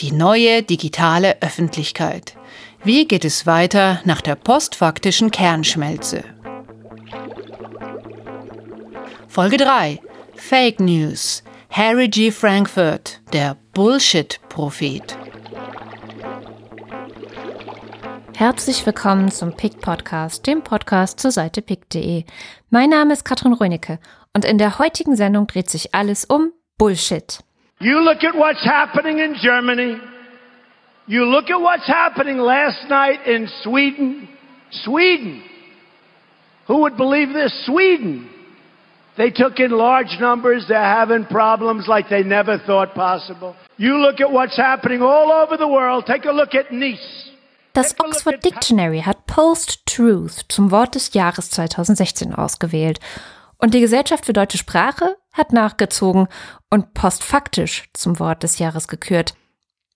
Die neue digitale Öffentlichkeit. Wie geht es weiter nach der postfaktischen Kernschmelze? Folge 3. Fake News. Harry G. Frankfurt, der Bullshit-Prophet. Herzlich willkommen zum PIC Podcast, dem Podcast zur Seite pick.de. Mein Name ist Katrin Rönicke und in der heutigen Sendung dreht sich alles um Bullshit. You look at what's happening in Germany. You look at what's happening last night in Sweden. Sweden. Who would believe this? Sweden. They took in large numbers. They're having problems like they never thought possible. You look at what's happening all over the world. Take a look at Nice. Das Oxford Dictionary hat Post-Truth zum Wort des Jahres 2016 ausgewählt. Und die Gesellschaft für deutsche Sprache hat nachgezogen und postfaktisch zum Wort des Jahres gekürt.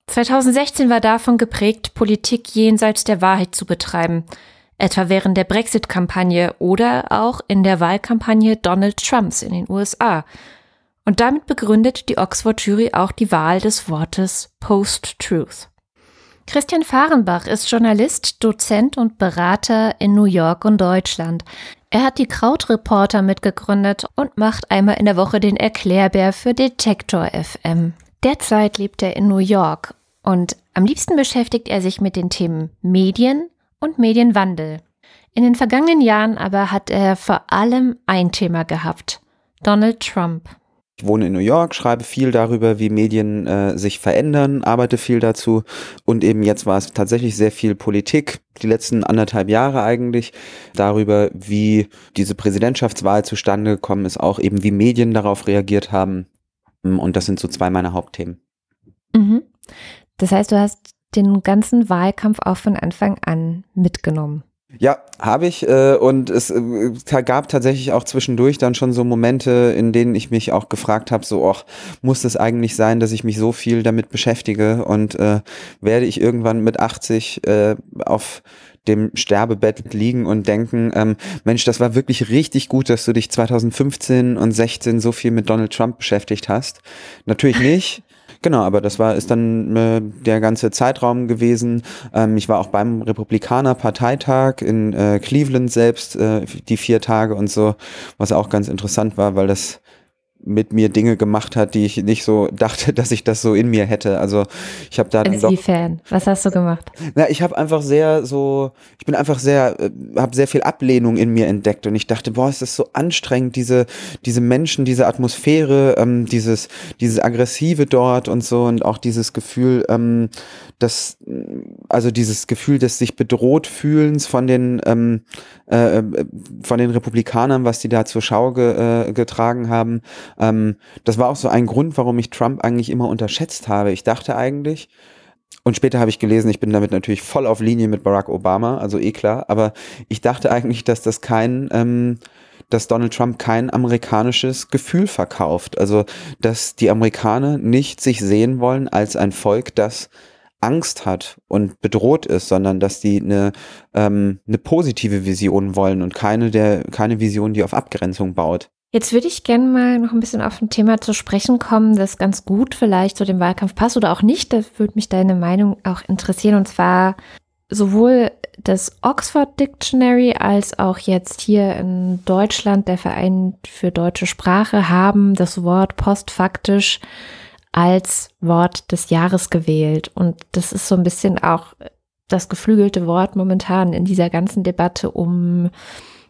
2016 war davon geprägt, Politik jenseits der Wahrheit zu betreiben, etwa während der Brexit-Kampagne oder auch in der Wahlkampagne Donald Trumps in den USA. Und damit begründet die Oxford-Jury auch die Wahl des Wortes Post-Truth. Christian Fahrenbach ist Journalist, Dozent und Berater in New York und Deutschland. Er hat die Krautreporter mitgegründet und macht einmal in der Woche den Erklärbär für Detektor FM. Derzeit lebt er in New York und am liebsten beschäftigt er sich mit den Themen Medien und Medienwandel. In den vergangenen Jahren aber hat er vor allem ein Thema gehabt, Donald Trump. Ich wohne in New York, schreibe viel darüber, wie Medien äh, sich verändern, arbeite viel dazu und eben jetzt war es tatsächlich sehr viel Politik, die letzten anderthalb Jahre eigentlich, darüber, wie diese Präsidentschaftswahl zustande gekommen ist, auch eben wie Medien darauf reagiert haben und das sind so zwei meiner Hauptthemen. Mhm. Das heißt, du hast den ganzen Wahlkampf auch von Anfang an mitgenommen. Ja, habe ich. Äh, und es äh, gab tatsächlich auch zwischendurch dann schon so Momente, in denen ich mich auch gefragt habe, so, ach, muss es eigentlich sein, dass ich mich so viel damit beschäftige und äh, werde ich irgendwann mit 80 äh, auf dem Sterbebett liegen und denken, ähm, Mensch, das war wirklich richtig gut, dass du dich 2015 und 16 so viel mit Donald Trump beschäftigt hast. Natürlich nicht. Genau, aber das war ist dann äh, der ganze Zeitraum gewesen. Ähm, ich war auch beim Republikaner Parteitag in äh, Cleveland selbst äh, die vier Tage und so, was auch ganz interessant war, weil das mit mir Dinge gemacht hat, die ich nicht so dachte, dass ich das so in mir hätte. Also ich habe da dann doch, Fan. Was hast du gemacht? Na, ich habe einfach sehr so, ich bin einfach sehr, äh, habe sehr viel Ablehnung in mir entdeckt und ich dachte, boah, ist das so anstrengend, diese diese Menschen, diese Atmosphäre, ähm, dieses dieses aggressive dort und so und auch dieses Gefühl, ähm, dass also dieses Gefühl des sich bedroht fühlens von den ähm, äh, äh von den Republikanern, was die da zur Schau ge, äh, getragen haben ähm, das war auch so ein Grund, warum ich Trump eigentlich immer unterschätzt habe. Ich dachte eigentlich, und später habe ich gelesen, ich bin damit natürlich voll auf Linie mit Barack Obama, also eh klar, aber ich dachte eigentlich, dass das kein, ähm, dass Donald Trump kein amerikanisches Gefühl verkauft. Also, dass die Amerikaner nicht sich sehen wollen als ein Volk, das Angst hat und bedroht ist, sondern dass die eine, ähm, eine positive Vision wollen und keine der, keine Vision, die auf Abgrenzung baut. Jetzt würde ich gerne mal noch ein bisschen auf ein Thema zu sprechen kommen, das ganz gut vielleicht zu dem Wahlkampf passt oder auch nicht. Da würde mich deine Meinung auch interessieren. Und zwar sowohl das Oxford Dictionary als auch jetzt hier in Deutschland der Verein für deutsche Sprache haben das Wort postfaktisch als Wort des Jahres gewählt. Und das ist so ein bisschen auch das geflügelte Wort momentan in dieser ganzen Debatte um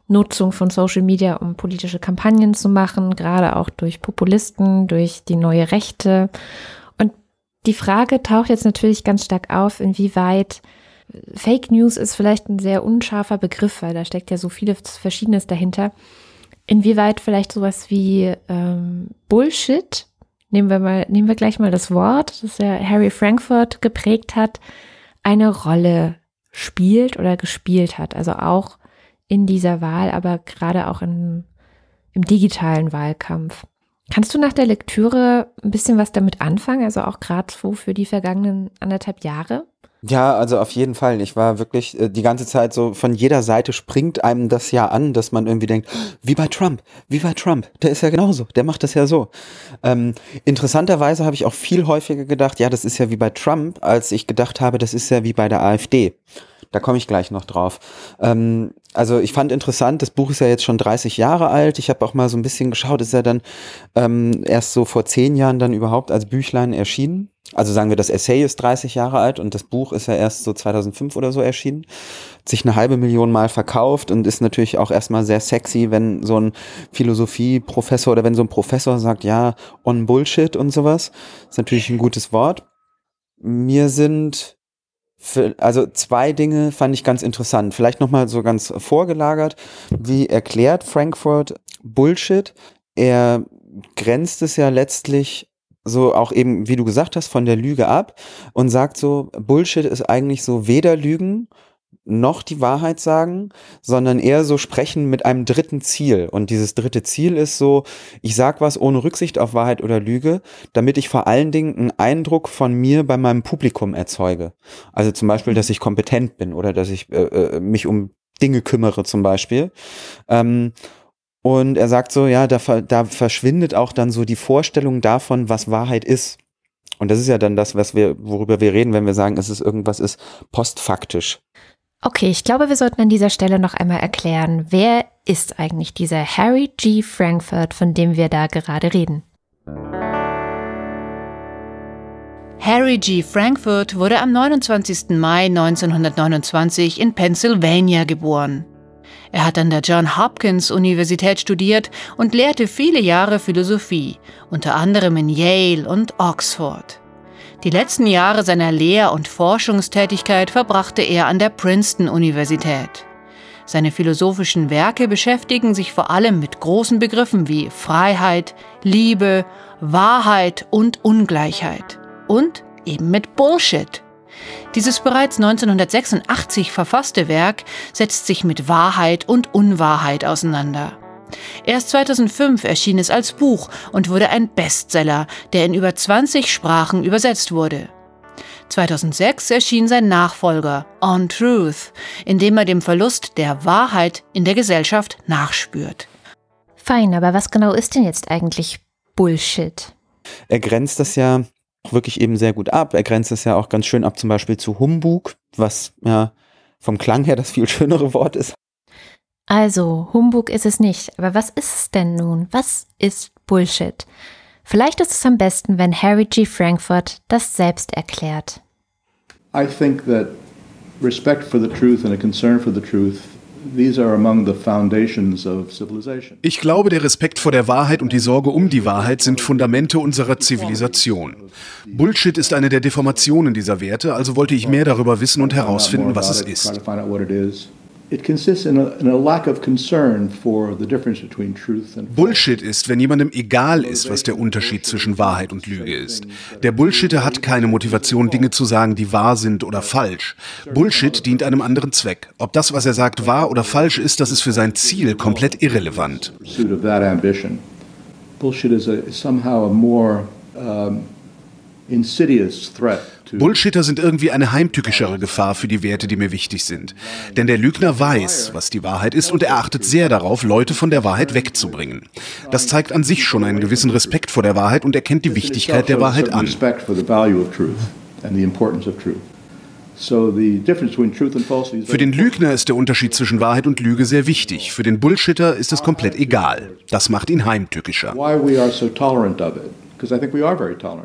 Nutzung von Social Media, um politische Kampagnen zu machen, gerade auch durch Populisten, durch die neue Rechte. Und die Frage taucht jetzt natürlich ganz stark auf, inwieweit Fake News ist vielleicht ein sehr unscharfer Begriff, weil da steckt ja so vieles Verschiedenes dahinter. Inwieweit vielleicht sowas wie ähm, Bullshit, nehmen wir mal, nehmen wir gleich mal das Wort, das ja Harry Frankfurt geprägt hat, eine Rolle spielt oder gespielt hat. Also auch in dieser Wahl, aber gerade auch in, im digitalen Wahlkampf. Kannst du nach der Lektüre ein bisschen was damit anfangen, also auch gerade so für die vergangenen anderthalb Jahre? Ja, also auf jeden Fall. Ich war wirklich äh, die ganze Zeit so, von jeder Seite springt einem das ja an, dass man irgendwie denkt, wie bei Trump, wie bei Trump, der ist ja genauso, der macht das ja so. Ähm, interessanterweise habe ich auch viel häufiger gedacht, ja, das ist ja wie bei Trump, als ich gedacht habe, das ist ja wie bei der AfD. Da komme ich gleich noch drauf. Ähm, also ich fand interessant, das Buch ist ja jetzt schon 30 Jahre alt. Ich habe auch mal so ein bisschen geschaut, ist ja dann ähm, erst so vor zehn Jahren dann überhaupt als Büchlein erschienen. Also sagen wir, das Essay ist 30 Jahre alt und das Buch ist ja erst so 2005 oder so erschienen. Sich eine halbe Million Mal verkauft und ist natürlich auch erstmal sehr sexy, wenn so ein Philosophieprofessor oder wenn so ein Professor sagt, ja, on Bullshit und sowas. Ist natürlich ein gutes Wort. Mir sind für, also zwei Dinge fand ich ganz interessant. Vielleicht nochmal so ganz vorgelagert. Wie erklärt Frankfurt Bullshit? Er grenzt es ja letztlich so auch eben, wie du gesagt hast, von der Lüge ab und sagt so, Bullshit ist eigentlich so weder Lügen noch die Wahrheit sagen, sondern eher so sprechen mit einem dritten Ziel. Und dieses dritte Ziel ist so, ich sag was ohne Rücksicht auf Wahrheit oder Lüge, damit ich vor allen Dingen einen Eindruck von mir bei meinem Publikum erzeuge. Also zum Beispiel, dass ich kompetent bin oder dass ich äh, äh mich um Dinge kümmere zum Beispiel. Ähm, und er sagt so, ja, da, da verschwindet auch dann so die Vorstellung davon, was Wahrheit ist. Und das ist ja dann das, was wir, worüber wir reden, wenn wir sagen, es ist irgendwas ist postfaktisch. Okay, ich glaube, wir sollten an dieser Stelle noch einmal erklären, wer ist eigentlich dieser Harry G. Frankfurt, von dem wir da gerade reden? Harry G. Frankfurt wurde am 29. Mai 1929 in Pennsylvania geboren. Er hat an der John Hopkins Universität studiert und lehrte viele Jahre Philosophie, unter anderem in Yale und Oxford. Die letzten Jahre seiner Lehr- und Forschungstätigkeit verbrachte er an der Princeton-Universität. Seine philosophischen Werke beschäftigen sich vor allem mit großen Begriffen wie Freiheit, Liebe, Wahrheit und Ungleichheit. Und eben mit Bullshit. Dieses bereits 1986 verfasste Werk setzt sich mit Wahrheit und Unwahrheit auseinander. Erst 2005 erschien es als Buch und wurde ein Bestseller, der in über 20 Sprachen übersetzt wurde. 2006 erschien sein Nachfolger On Truth, in dem er dem Verlust der Wahrheit in der Gesellschaft nachspürt. Fein, aber was genau ist denn jetzt eigentlich Bullshit? Er grenzt das ja wirklich eben sehr gut ab. Er grenzt es ja auch ganz schön ab, zum Beispiel zu Humbug, was ja vom Klang her das viel schönere Wort ist. Also, Humbug ist es nicht. Aber was ist es denn nun? Was ist Bullshit? Vielleicht ist es am besten, wenn Harry G. Frankfurt das selbst erklärt. I think that respect for the truth and a concern for the truth ich glaube, der Respekt vor der Wahrheit und die Sorge um die Wahrheit sind Fundamente unserer Zivilisation. Bullshit ist eine der Deformationen dieser Werte, also wollte ich mehr darüber wissen und herausfinden, was es ist. Bullshit ist, wenn jemandem egal ist, was der Unterschied zwischen Wahrheit und Lüge ist. Der Bullshitter hat keine Motivation, Dinge zu sagen, die wahr sind oder falsch. Bullshit dient einem anderen Zweck. Ob das, was er sagt, wahr oder falsch ist, das ist für sein Ziel komplett irrelevant. Bullshit is somehow a more um, Bullshitter sind irgendwie eine heimtückischere Gefahr für die Werte, die mir wichtig sind. Denn der Lügner weiß, was die Wahrheit ist und er achtet sehr darauf, Leute von der Wahrheit wegzubringen. Das zeigt an sich schon einen gewissen Respekt vor der Wahrheit und erkennt die Wichtigkeit der Wahrheit an. Für den Lügner ist der Unterschied zwischen Wahrheit und Lüge sehr wichtig. Für den Bullshitter ist es komplett egal. Das macht ihn heimtückischer.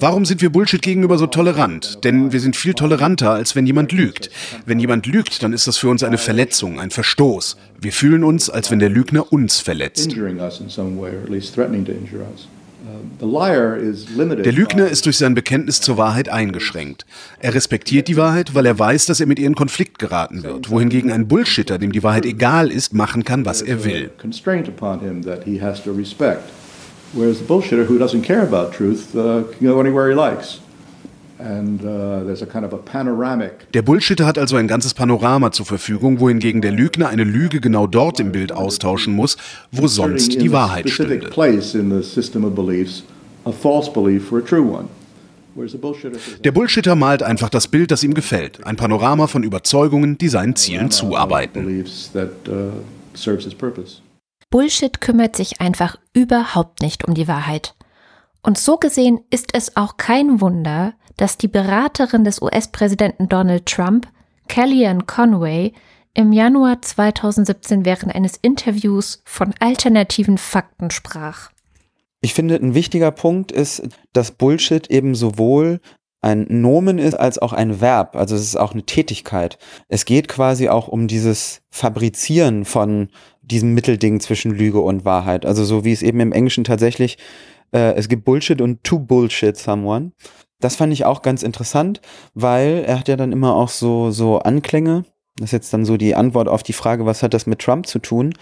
Warum sind wir Bullshit gegenüber so tolerant? Denn wir sind viel toleranter, als wenn jemand lügt. Wenn jemand lügt, dann ist das für uns eine Verletzung, ein Verstoß. Wir fühlen uns, als wenn der Lügner uns verletzt. Der Lügner ist durch sein Bekenntnis zur Wahrheit eingeschränkt. Er respektiert die Wahrheit, weil er weiß, dass er mit ihr in Konflikt geraten wird, wohingegen ein Bullshitter, dem die Wahrheit egal ist, machen kann, was er will. Whereas the bullshitter who doesn't care about truth uh, can go anywhere he likes. And, uh, kind of der Bullshitter hat also ein ganzes Panorama zur Verfügung, wohingegen der Lügner eine Lüge genau dort im Bild austauschen muss, wo sonst die Wahrheit stünde. Der Bullshitter malt einfach das Bild, das ihm gefällt. Ein Panorama von Überzeugungen, die seinen Zielen zuarbeiten. Bullshit kümmert sich einfach überhaupt nicht um die Wahrheit. Und so gesehen ist es auch kein Wunder, dass die Beraterin des US-Präsidenten Donald Trump, Kellyanne Conway, im Januar 2017 während eines Interviews von alternativen Fakten sprach. Ich finde, ein wichtiger Punkt ist, dass Bullshit eben sowohl ein Nomen ist als auch ein Verb. Also es ist auch eine Tätigkeit. Es geht quasi auch um dieses Fabrizieren von diesem Mittelding zwischen Lüge und Wahrheit. Also so wie es eben im Englischen tatsächlich, äh, es gibt Bullshit und to bullshit someone. Das fand ich auch ganz interessant, weil er hat ja dann immer auch so, so Anklänge. Das ist jetzt dann so die Antwort auf die Frage, was hat das mit Trump zu tun?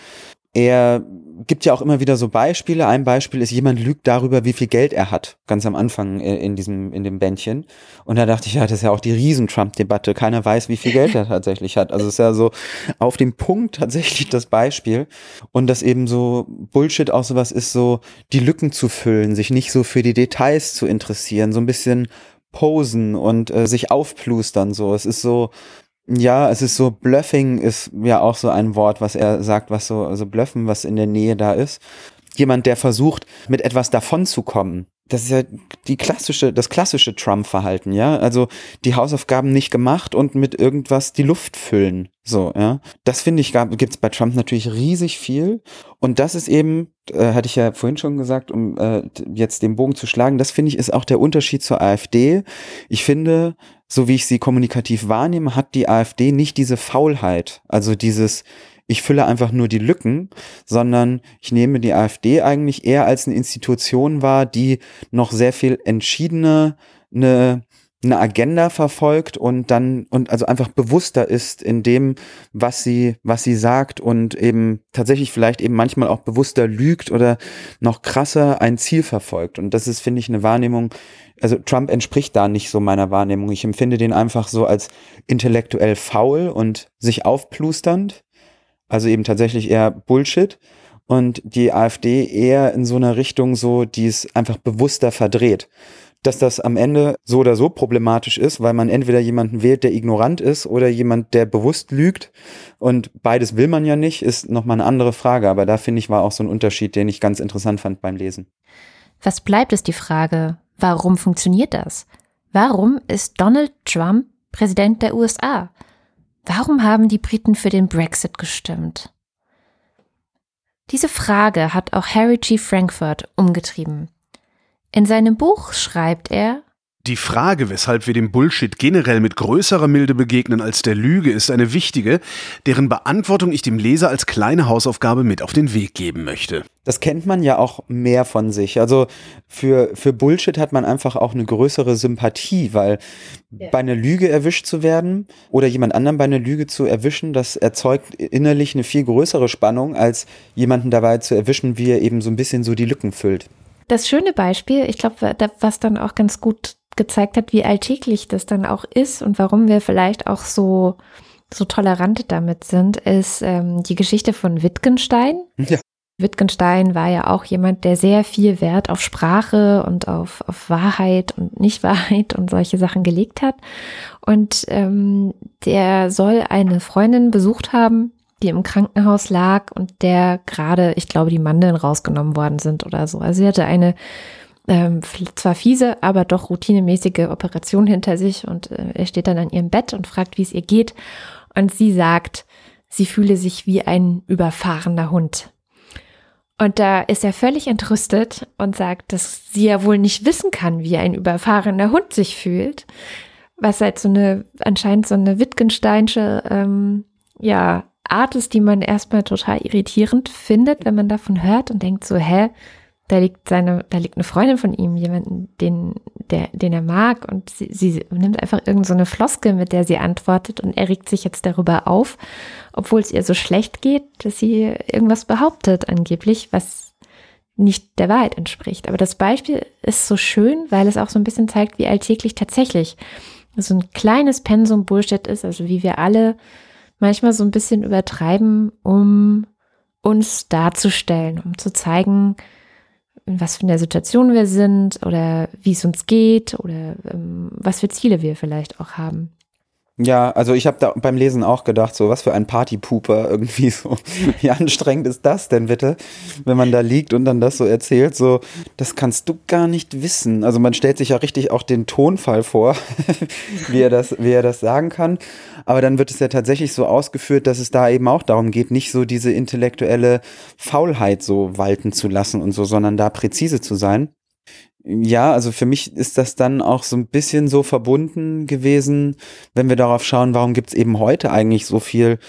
Er gibt ja auch immer wieder so Beispiele. Ein Beispiel ist, jemand lügt darüber, wie viel Geld er hat, ganz am Anfang äh, in diesem, in dem Bändchen. Und da dachte ich, ja, das ist ja auch die Riesen-Trump-Debatte. Keiner weiß, wie viel Geld er tatsächlich hat. Also es ist ja so auf dem Punkt tatsächlich das Beispiel. Und dass eben so Bullshit auch sowas ist, so die Lücken zu füllen, sich nicht so für die Details zu interessieren, so ein bisschen posen und äh, sich aufplustern, so. Es ist so, ja, es ist so, Bluffing ist ja auch so ein Wort, was er sagt, was so, also Bluffen, was in der Nähe da ist. Jemand, der versucht, mit etwas davonzukommen. Das ist ja die klassische, das klassische Trump-Verhalten, ja. Also die Hausaufgaben nicht gemacht und mit irgendwas die Luft füllen. So, ja. Das finde ich, gibt es bei Trump natürlich riesig viel. Und das ist eben, äh, hatte ich ja vorhin schon gesagt, um äh, jetzt den Bogen zu schlagen, das finde ich ist auch der Unterschied zur AfD. Ich finde, so wie ich sie kommunikativ wahrnehme, hat die AfD nicht diese Faulheit, also dieses, ich fülle einfach nur die Lücken, sondern ich nehme die AfD eigentlich eher als eine Institution wahr, die noch sehr viel entschiedener eine, eine Agenda verfolgt und dann und also einfach bewusster ist in dem, was sie, was sie sagt und eben tatsächlich vielleicht eben manchmal auch bewusster lügt oder noch krasser ein Ziel verfolgt. Und das ist, finde ich, eine Wahrnehmung, also Trump entspricht da nicht so meiner Wahrnehmung. Ich empfinde den einfach so als intellektuell faul und sich aufplusternd. Also eben tatsächlich eher Bullshit. Und die AfD eher in so einer Richtung so, die es einfach bewusster verdreht. Dass das am Ende so oder so problematisch ist, weil man entweder jemanden wählt, der ignorant ist oder jemand, der bewusst lügt. Und beides will man ja nicht, ist nochmal eine andere Frage. Aber da finde ich war auch so ein Unterschied, den ich ganz interessant fand beim Lesen. Was bleibt, ist die Frage, Warum funktioniert das? Warum ist Donald Trump Präsident der USA? Warum haben die Briten für den Brexit gestimmt? Diese Frage hat auch Harry G. Frankfurt umgetrieben. In seinem Buch schreibt er, die Frage, weshalb wir dem Bullshit generell mit größerer Milde begegnen als der Lüge, ist eine wichtige, deren Beantwortung ich dem Leser als kleine Hausaufgabe mit auf den Weg geben möchte. Das kennt man ja auch mehr von sich. Also für, für Bullshit hat man einfach auch eine größere Sympathie, weil ja. bei einer Lüge erwischt zu werden oder jemand anderen bei einer Lüge zu erwischen, das erzeugt innerlich eine viel größere Spannung, als jemanden dabei zu erwischen, wie er eben so ein bisschen so die Lücken füllt. Das schöne Beispiel, ich glaube, was dann auch ganz gut gezeigt hat, wie alltäglich das dann auch ist und warum wir vielleicht auch so, so tolerant damit sind, ist ähm, die Geschichte von Wittgenstein. Ja. Wittgenstein war ja auch jemand, der sehr viel Wert auf Sprache und auf, auf Wahrheit und Nichtwahrheit und solche Sachen gelegt hat. Und ähm, der soll eine Freundin besucht haben, die im Krankenhaus lag und der gerade, ich glaube, die Mandeln rausgenommen worden sind oder so. Also sie hatte eine ähm, zwar fiese, aber doch routinemäßige Operation hinter sich und äh, er steht dann an ihrem Bett und fragt, wie es ihr geht und sie sagt, sie fühle sich wie ein überfahrener Hund. Und da ist er völlig entrüstet und sagt, dass sie ja wohl nicht wissen kann, wie ein überfahrener Hund sich fühlt, was halt so eine anscheinend so eine Wittgensteinsche ähm, ja Art ist, die man erstmal total irritierend findet, wenn man davon hört und denkt so, hä, da liegt seine, da liegt eine Freundin von ihm, jemanden, den, der, den er mag, und sie, sie nimmt einfach irgendeine so Floskel, mit der sie antwortet, und er regt sich jetzt darüber auf, obwohl es ihr so schlecht geht, dass sie irgendwas behauptet, angeblich, was nicht der Wahrheit entspricht. Aber das Beispiel ist so schön, weil es auch so ein bisschen zeigt, wie alltäglich tatsächlich so ein kleines Pensum Bullshit ist, also wie wir alle manchmal so ein bisschen übertreiben, um uns darzustellen, um zu zeigen, in was für einer Situation wir sind oder wie es uns geht oder ähm, was für Ziele wir vielleicht auch haben. Ja, also ich habe da beim Lesen auch gedacht, so was für ein Partypooper irgendwie so. Wie anstrengend ist das denn bitte, wenn man da liegt und dann das so erzählt, so das kannst du gar nicht wissen. Also man stellt sich ja richtig auch den Tonfall vor, wie er das wie er das sagen kann, aber dann wird es ja tatsächlich so ausgeführt, dass es da eben auch darum geht, nicht so diese intellektuelle Faulheit so walten zu lassen und so, sondern da präzise zu sein ja, also für mich ist das dann auch so ein bisschen so verbunden gewesen, wenn wir darauf schauen, warum gibt's eben heute eigentlich so viel,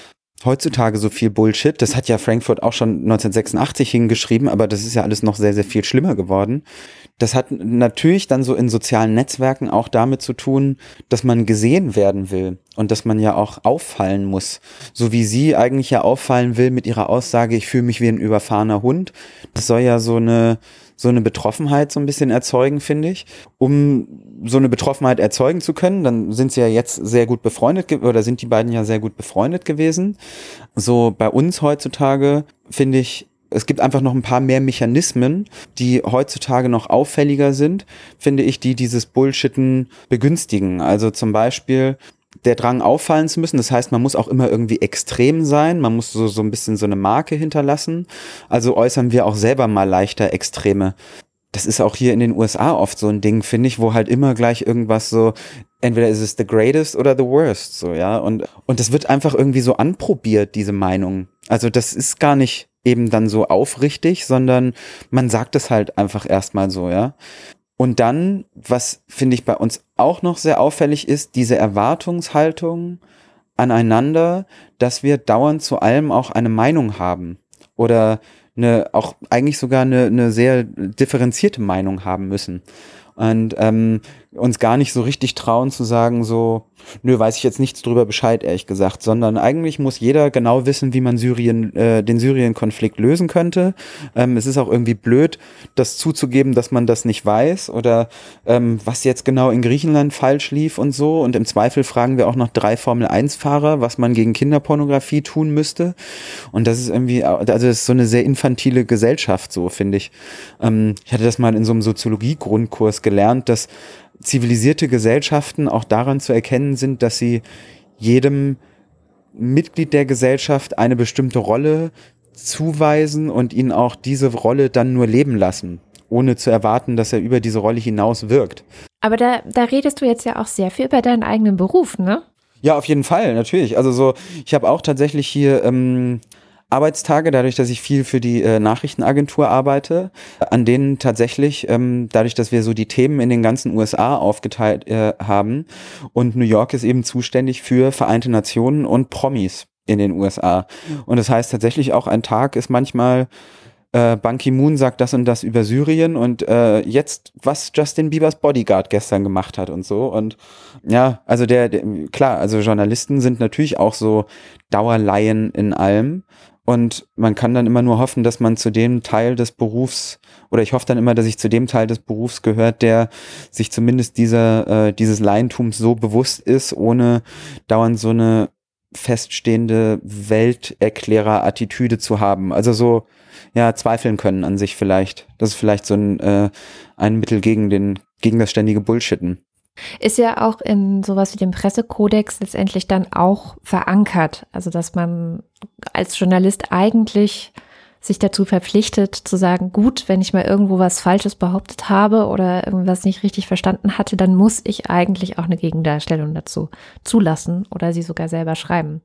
heutzutage so viel Bullshit. Das hat ja Frankfurt auch schon 1986 hingeschrieben, aber das ist ja alles noch sehr, sehr viel schlimmer geworden. Das hat natürlich dann so in sozialen Netzwerken auch damit zu tun, dass man gesehen werden will und dass man ja auch auffallen muss. So wie sie eigentlich ja auffallen will mit ihrer Aussage, ich fühle mich wie ein überfahrener Hund. Das soll ja so eine, so eine Betroffenheit so ein bisschen erzeugen, finde ich. Um so eine Betroffenheit erzeugen zu können, dann sind sie ja jetzt sehr gut befreundet oder sind die beiden ja sehr gut befreundet gewesen. So bei uns heutzutage finde ich, es gibt einfach noch ein paar mehr Mechanismen, die heutzutage noch auffälliger sind, finde ich, die dieses Bullshitten begünstigen. Also zum Beispiel der Drang auffallen zu müssen. Das heißt, man muss auch immer irgendwie extrem sein. Man muss so, so ein bisschen so eine Marke hinterlassen. Also äußern wir auch selber mal leichter Extreme. Das ist auch hier in den USA oft so ein Ding, finde ich, wo halt immer gleich irgendwas so, entweder ist es the greatest oder the worst, so, ja. Und, und das wird einfach irgendwie so anprobiert, diese Meinung. Also das ist gar nicht eben dann so aufrichtig, sondern man sagt es halt einfach erstmal so, ja. Und dann, was finde ich bei uns auch noch sehr auffällig ist, diese Erwartungshaltung aneinander, dass wir dauernd zu allem auch eine Meinung haben oder eine, auch eigentlich sogar eine, eine sehr differenzierte Meinung haben müssen. Und ähm, uns gar nicht so richtig trauen zu sagen, so, nö, weiß ich jetzt nichts drüber Bescheid, ehrlich gesagt, sondern eigentlich muss jeder genau wissen, wie man Syrien, äh, den Syrien-Konflikt lösen könnte. Ähm, es ist auch irgendwie blöd, das zuzugeben, dass man das nicht weiß oder ähm, was jetzt genau in Griechenland falsch lief und so. Und im Zweifel fragen wir auch noch drei Formel-1-Fahrer, was man gegen Kinderpornografie tun müsste. Und das ist irgendwie, also das ist so eine sehr infantile Gesellschaft, so finde ich. Ähm, ich hatte das mal in so einem Soziologie-Grundkurs gelernt, dass zivilisierte Gesellschaften auch daran zu erkennen sind, dass sie jedem Mitglied der Gesellschaft eine bestimmte Rolle zuweisen und ihn auch diese Rolle dann nur leben lassen, ohne zu erwarten, dass er über diese Rolle hinaus wirkt. Aber da, da redest du jetzt ja auch sehr viel über deinen eigenen Beruf, ne? Ja, auf jeden Fall, natürlich. Also so, ich habe auch tatsächlich hier ähm, Arbeitstage, dadurch, dass ich viel für die äh, Nachrichtenagentur arbeite, an denen tatsächlich, ähm, dadurch, dass wir so die Themen in den ganzen USA aufgeteilt äh, haben und New York ist eben zuständig für Vereinte Nationen und Promis in den USA. Und das heißt tatsächlich auch ein Tag ist manchmal äh, Ban Ki-moon sagt das und das über Syrien und äh, jetzt, was Justin Biebers Bodyguard gestern gemacht hat und so. Und ja, also der, der klar, also Journalisten sind natürlich auch so Dauerlaien in allem. Und man kann dann immer nur hoffen, dass man zu dem Teil des Berufs, oder ich hoffe dann immer, dass ich zu dem Teil des Berufs gehört, der sich zumindest dieser, äh, dieses Laientums so bewusst ist, ohne dauernd so eine feststehende Welterklärer-Attitüde zu haben. Also so, ja, zweifeln können an sich vielleicht. Das ist vielleicht so ein, äh, ein Mittel gegen den, gegen das ständige Bullshitten. Ist ja auch in sowas wie dem Pressekodex letztendlich dann auch verankert. Also, dass man als Journalist eigentlich sich dazu verpflichtet zu sagen, gut, wenn ich mal irgendwo was Falsches behauptet habe oder irgendwas nicht richtig verstanden hatte, dann muss ich eigentlich auch eine Gegendarstellung dazu zulassen oder sie sogar selber schreiben.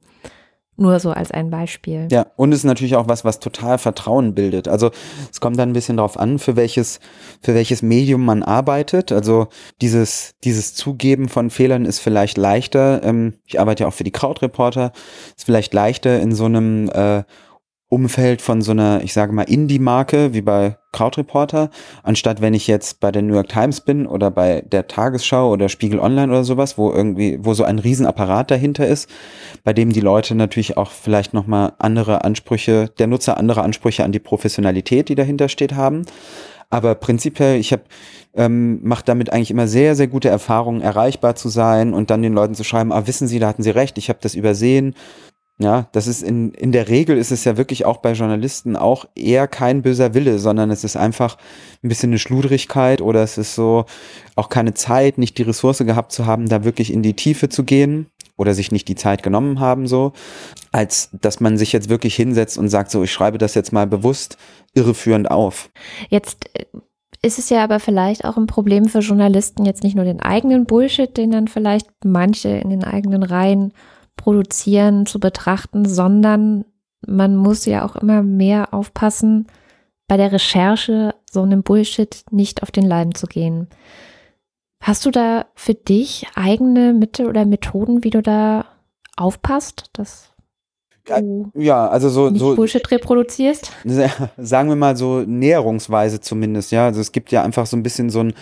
Nur so als ein Beispiel. Ja, und es ist natürlich auch was, was total Vertrauen bildet. Also es kommt dann ein bisschen darauf an, für welches, für welches Medium man arbeitet. Also dieses, dieses Zugeben von Fehlern ist vielleicht leichter. Ähm, ich arbeite ja auch für die Krautreporter. Ist vielleicht leichter in so einem äh, Umfeld von so einer, ich sage mal, Indie-Marke wie bei Krautreporter, anstatt wenn ich jetzt bei der New York Times bin oder bei der Tagesschau oder Spiegel Online oder sowas, wo irgendwie, wo so ein Riesenapparat dahinter ist, bei dem die Leute natürlich auch vielleicht nochmal andere Ansprüche, der Nutzer andere Ansprüche an die Professionalität, die dahinter steht, haben. Aber prinzipiell, ich habe ähm, macht damit eigentlich immer sehr, sehr gute Erfahrungen, erreichbar zu sein und dann den Leuten zu schreiben, ah, wissen Sie, da hatten Sie recht, ich habe das übersehen Ja, das ist in, in der Regel ist es ja wirklich auch bei Journalisten auch eher kein böser Wille, sondern es ist einfach ein bisschen eine Schludrigkeit oder es ist so auch keine Zeit, nicht die Ressource gehabt zu haben, da wirklich in die Tiefe zu gehen oder sich nicht die Zeit genommen haben, so, als dass man sich jetzt wirklich hinsetzt und sagt, so, ich schreibe das jetzt mal bewusst irreführend auf. Jetzt äh, ist es ja aber vielleicht auch ein Problem für Journalisten, jetzt nicht nur den eigenen Bullshit, den dann vielleicht manche in den eigenen Reihen produzieren, zu betrachten, sondern man muss ja auch immer mehr aufpassen, bei der Recherche so einem Bullshit nicht auf den Leim zu gehen. Hast du da für dich eigene Mittel oder Methoden, wie du da aufpasst, dass du ja, also so, nicht so Bullshit reproduzierst? Sagen wir mal so näherungsweise zumindest, ja. Also es gibt ja einfach so ein bisschen so ein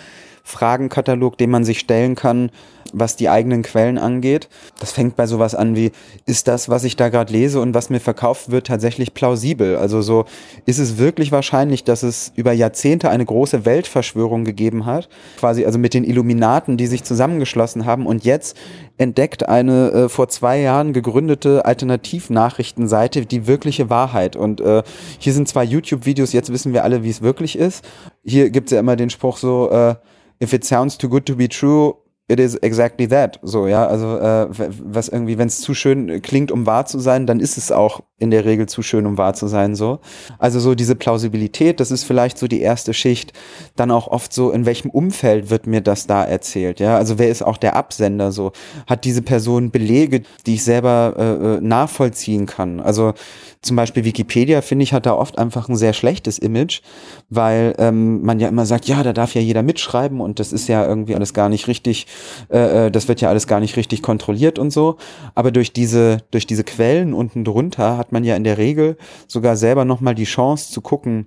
Fragenkatalog, den man sich stellen kann, was die eigenen Quellen angeht. Das fängt bei sowas an wie, ist das, was ich da gerade lese und was mir verkauft wird, tatsächlich plausibel? Also so, ist es wirklich wahrscheinlich, dass es über Jahrzehnte eine große Weltverschwörung gegeben hat? Quasi also mit den Illuminaten, die sich zusammengeschlossen haben und jetzt entdeckt eine äh, vor zwei Jahren gegründete Alternativnachrichtenseite die wirkliche Wahrheit. Und äh, hier sind zwei YouTube-Videos, jetzt wissen wir alle, wie es wirklich ist. Hier gibt es ja immer den Spruch so, äh, if it sounds too good to be true, it is exactly that. So, ja, also äh, was irgendwie, wenn es zu schön klingt, um wahr zu sein, dann ist es auch in der Regel zu schön, um wahr zu sein. So, also so diese Plausibilität, das ist vielleicht so die erste Schicht. Dann auch oft so, in welchem Umfeld wird mir das da erzählt? Ja, also wer ist auch der Absender? So, hat diese Person Belege, die ich selber äh, äh nachvollziehen kann? Also zum Beispiel Wikipedia, finde ich, hat da oft einfach ein sehr schlechtes Image, weil ähm, man ja immer sagt, ja, da darf ja jeder mitschreiben und das ist ja irgendwie alles gar nicht richtig, äh, äh, das wird ja alles gar nicht richtig kontrolliert und so. Aber durch diese, durch diese Quellen unten drunter hat man ja in der Regel sogar selber nochmal die Chance zu gucken,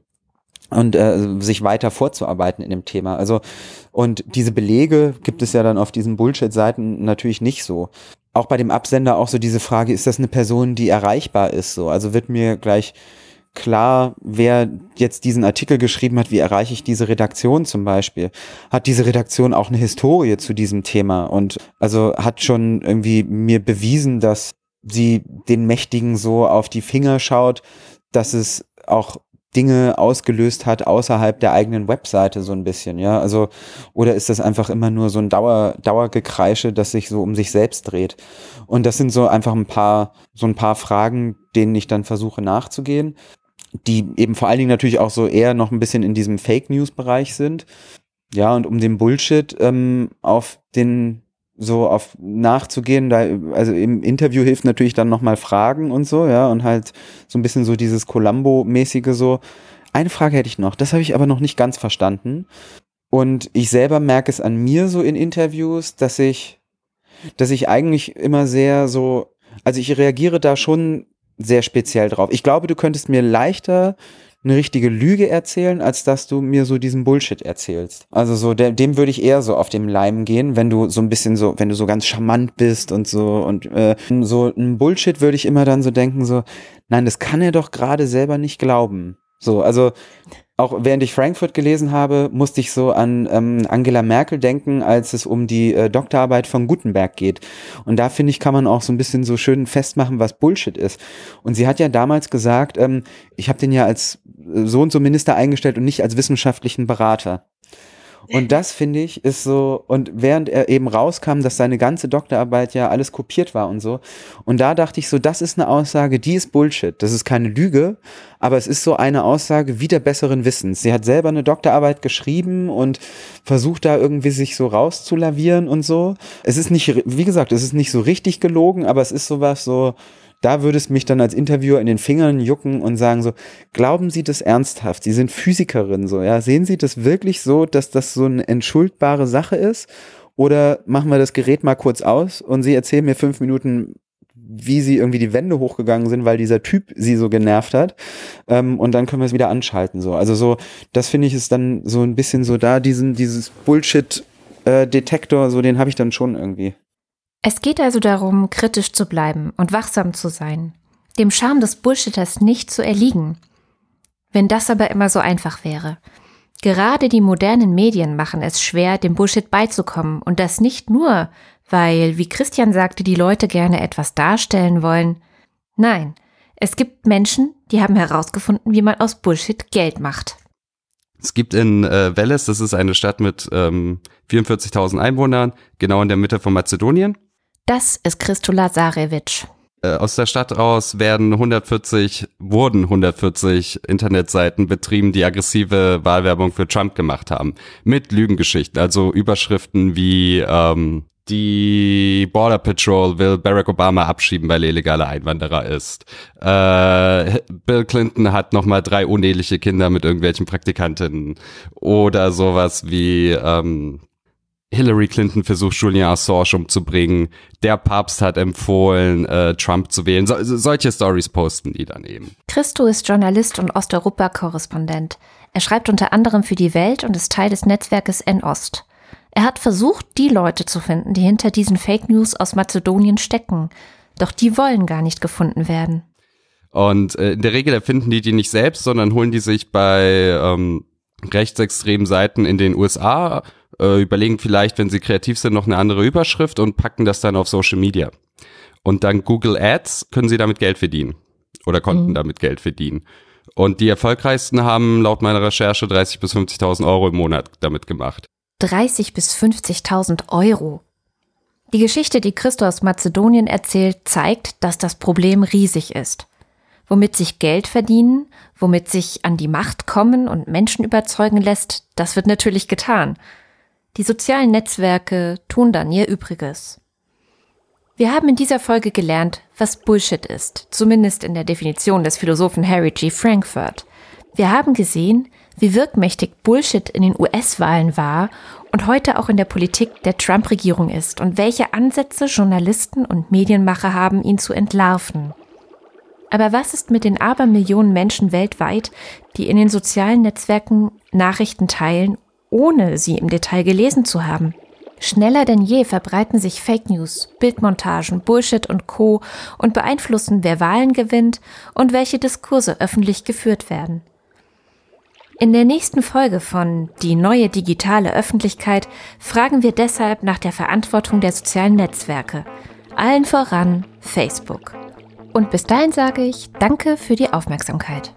und äh, sich weiter vorzuarbeiten in dem Thema. Also und diese Belege gibt es ja dann auf diesen Bullshit-Seiten natürlich nicht so auch bei dem Absender auch so diese Frage, ist das eine Person, die erreichbar ist? So, also wird mir gleich klar, wer jetzt diesen Artikel geschrieben hat, wie erreiche ich diese Redaktion zum Beispiel? Hat diese Redaktion auch eine Historie zu diesem Thema und also hat schon irgendwie mir bewiesen, dass sie den Mächtigen so auf die Finger schaut, dass es auch Dinge ausgelöst hat außerhalb der eigenen Webseite so ein bisschen, ja. Also, oder ist das einfach immer nur so ein Dauer, Dauergekreische, das sich so um sich selbst dreht? Und das sind so einfach ein paar, so ein paar Fragen, denen ich dann versuche nachzugehen, die eben vor allen Dingen natürlich auch so eher noch ein bisschen in diesem Fake News Bereich sind. Ja, und um den Bullshit ähm, auf den so auf nachzugehen, da, also im Interview hilft natürlich dann nochmal Fragen und so, ja, und halt so ein bisschen so dieses Columbo-mäßige so. Eine Frage hätte ich noch, das habe ich aber noch nicht ganz verstanden. Und ich selber merke es an mir so in Interviews, dass ich, dass ich eigentlich immer sehr so, also ich reagiere da schon sehr speziell drauf. Ich glaube, du könntest mir leichter eine richtige Lüge erzählen, als dass du mir so diesen Bullshit erzählst. Also so, der, dem würde ich eher so auf dem Leim gehen, wenn du so ein bisschen so, wenn du so ganz charmant bist und so und äh, so ein Bullshit würde ich immer dann so denken, so, nein, das kann er doch gerade selber nicht glauben. So, also auch während ich Frankfurt gelesen habe, musste ich so an ähm, Angela Merkel denken, als es um die äh, Doktorarbeit von Gutenberg geht. Und da finde ich, kann man auch so ein bisschen so schön festmachen, was Bullshit ist. Und sie hat ja damals gesagt, ähm, ich habe den ja als äh, so und so Minister eingestellt und nicht als wissenschaftlichen Berater. Und das finde ich ist so, und während er eben rauskam, dass seine ganze Doktorarbeit ja alles kopiert war und so, und da dachte ich so, das ist eine Aussage, die ist Bullshit. Das ist keine Lüge, aber es ist so eine Aussage wieder besseren Wissens. Sie hat selber eine Doktorarbeit geschrieben und versucht da irgendwie sich so rauszulavieren und so. Es ist nicht, wie gesagt, es ist nicht so richtig gelogen, aber es ist sowas so, da würde es mich dann als Interviewer in den Fingern jucken und sagen so, glauben Sie das ernsthaft? Sie sind Physikerin so, ja? Sehen Sie das wirklich so, dass das so eine entschuldbare Sache ist? Oder machen wir das Gerät mal kurz aus und Sie erzählen mir fünf Minuten, wie Sie irgendwie die Wände hochgegangen sind, weil dieser Typ Sie so genervt hat. Ähm, und dann können wir es wieder anschalten so. Also so, das finde ich ist dann so ein bisschen so da, diesen, dieses Bullshit-Detektor, äh, so den habe ich dann schon irgendwie. Es geht also darum, kritisch zu bleiben und wachsam zu sein, dem Charme des Bullshitters nicht zu erliegen. Wenn das aber immer so einfach wäre. Gerade die modernen Medien machen es schwer, dem Bullshit beizukommen und das nicht nur, weil, wie Christian sagte, die Leute gerne etwas darstellen wollen. Nein, es gibt Menschen, die haben herausgefunden, wie man aus Bullshit Geld macht. Es gibt in äh, das ist eine Stadt mit ähm, 44.000 Einwohnern, genau in der Mitte von Mazedonien. Das ist Christo Lazarevic. Äh, aus der Stadt raus werden 140, wurden 140 Internetseiten betrieben, die aggressive Wahlwerbung für Trump gemacht haben. Mit Lügengeschichten, also Überschriften wie ähm, die Border Patrol will Barack Obama abschieben, weil er illegaler Einwanderer ist. Äh, Bill Clinton hat nochmal drei uneheliche Kinder mit irgendwelchen Praktikantinnen. Oder sowas wie ähm, Hillary Clinton versucht Julian Assange umzubringen. Der Papst hat empfohlen, äh, Trump zu wählen. So, solche Stories posten die dann eben. Christo ist Journalist und Osteuropa-Korrespondent. Er schreibt unter anderem für die Welt und ist Teil des Netzwerkes N-Ost. Er hat versucht, die Leute zu finden, die hinter diesen Fake News aus Mazedonien stecken. Doch die wollen gar nicht gefunden werden. Und äh, in der Regel erfinden die die nicht selbst, sondern holen die sich bei ähm, rechtsextremen Seiten in den USA, äh, überlegen vielleicht, wenn sie kreativ sind, noch eine andere Überschrift und packen das dann auf Social Media. Und dann Google Ads können sie damit Geld verdienen. Oder konnten mhm. damit Geld verdienen. Und die erfolgreichsten haben laut meiner Recherche 30.000 bis 50.000 Euro im Monat damit gemacht. 30 bis 50.000 Euro. Die Geschichte, die Christo aus Mazedonien erzählt, zeigt, dass das Problem riesig ist. Womit sich Geld verdienen, womit sich an die Macht kommen und Menschen überzeugen lässt, das wird natürlich getan. Die sozialen Netzwerke tun dann ihr Übriges. Wir haben in dieser Folge gelernt, was Bullshit ist, zumindest in der Definition des Philosophen Harry G. Frankfurt. Wir haben gesehen, wie wirkmächtig Bullshit in den US-Wahlen war und heute auch in der Politik der Trump-Regierung ist und welche Ansätze Journalisten und Medienmacher haben, ihn zu entlarven. Aber was ist mit den Abermillionen Menschen weltweit, die in den sozialen Netzwerken Nachrichten teilen, ohne sie im Detail gelesen zu haben? Schneller denn je verbreiten sich Fake News, Bildmontagen, Bullshit und Co. und beeinflussen, wer Wahlen gewinnt und welche Diskurse öffentlich geführt werden. In der nächsten Folge von Die neue digitale Öffentlichkeit fragen wir deshalb nach der Verantwortung der sozialen Netzwerke, allen voran Facebook. Und bis dahin sage ich Danke für die Aufmerksamkeit.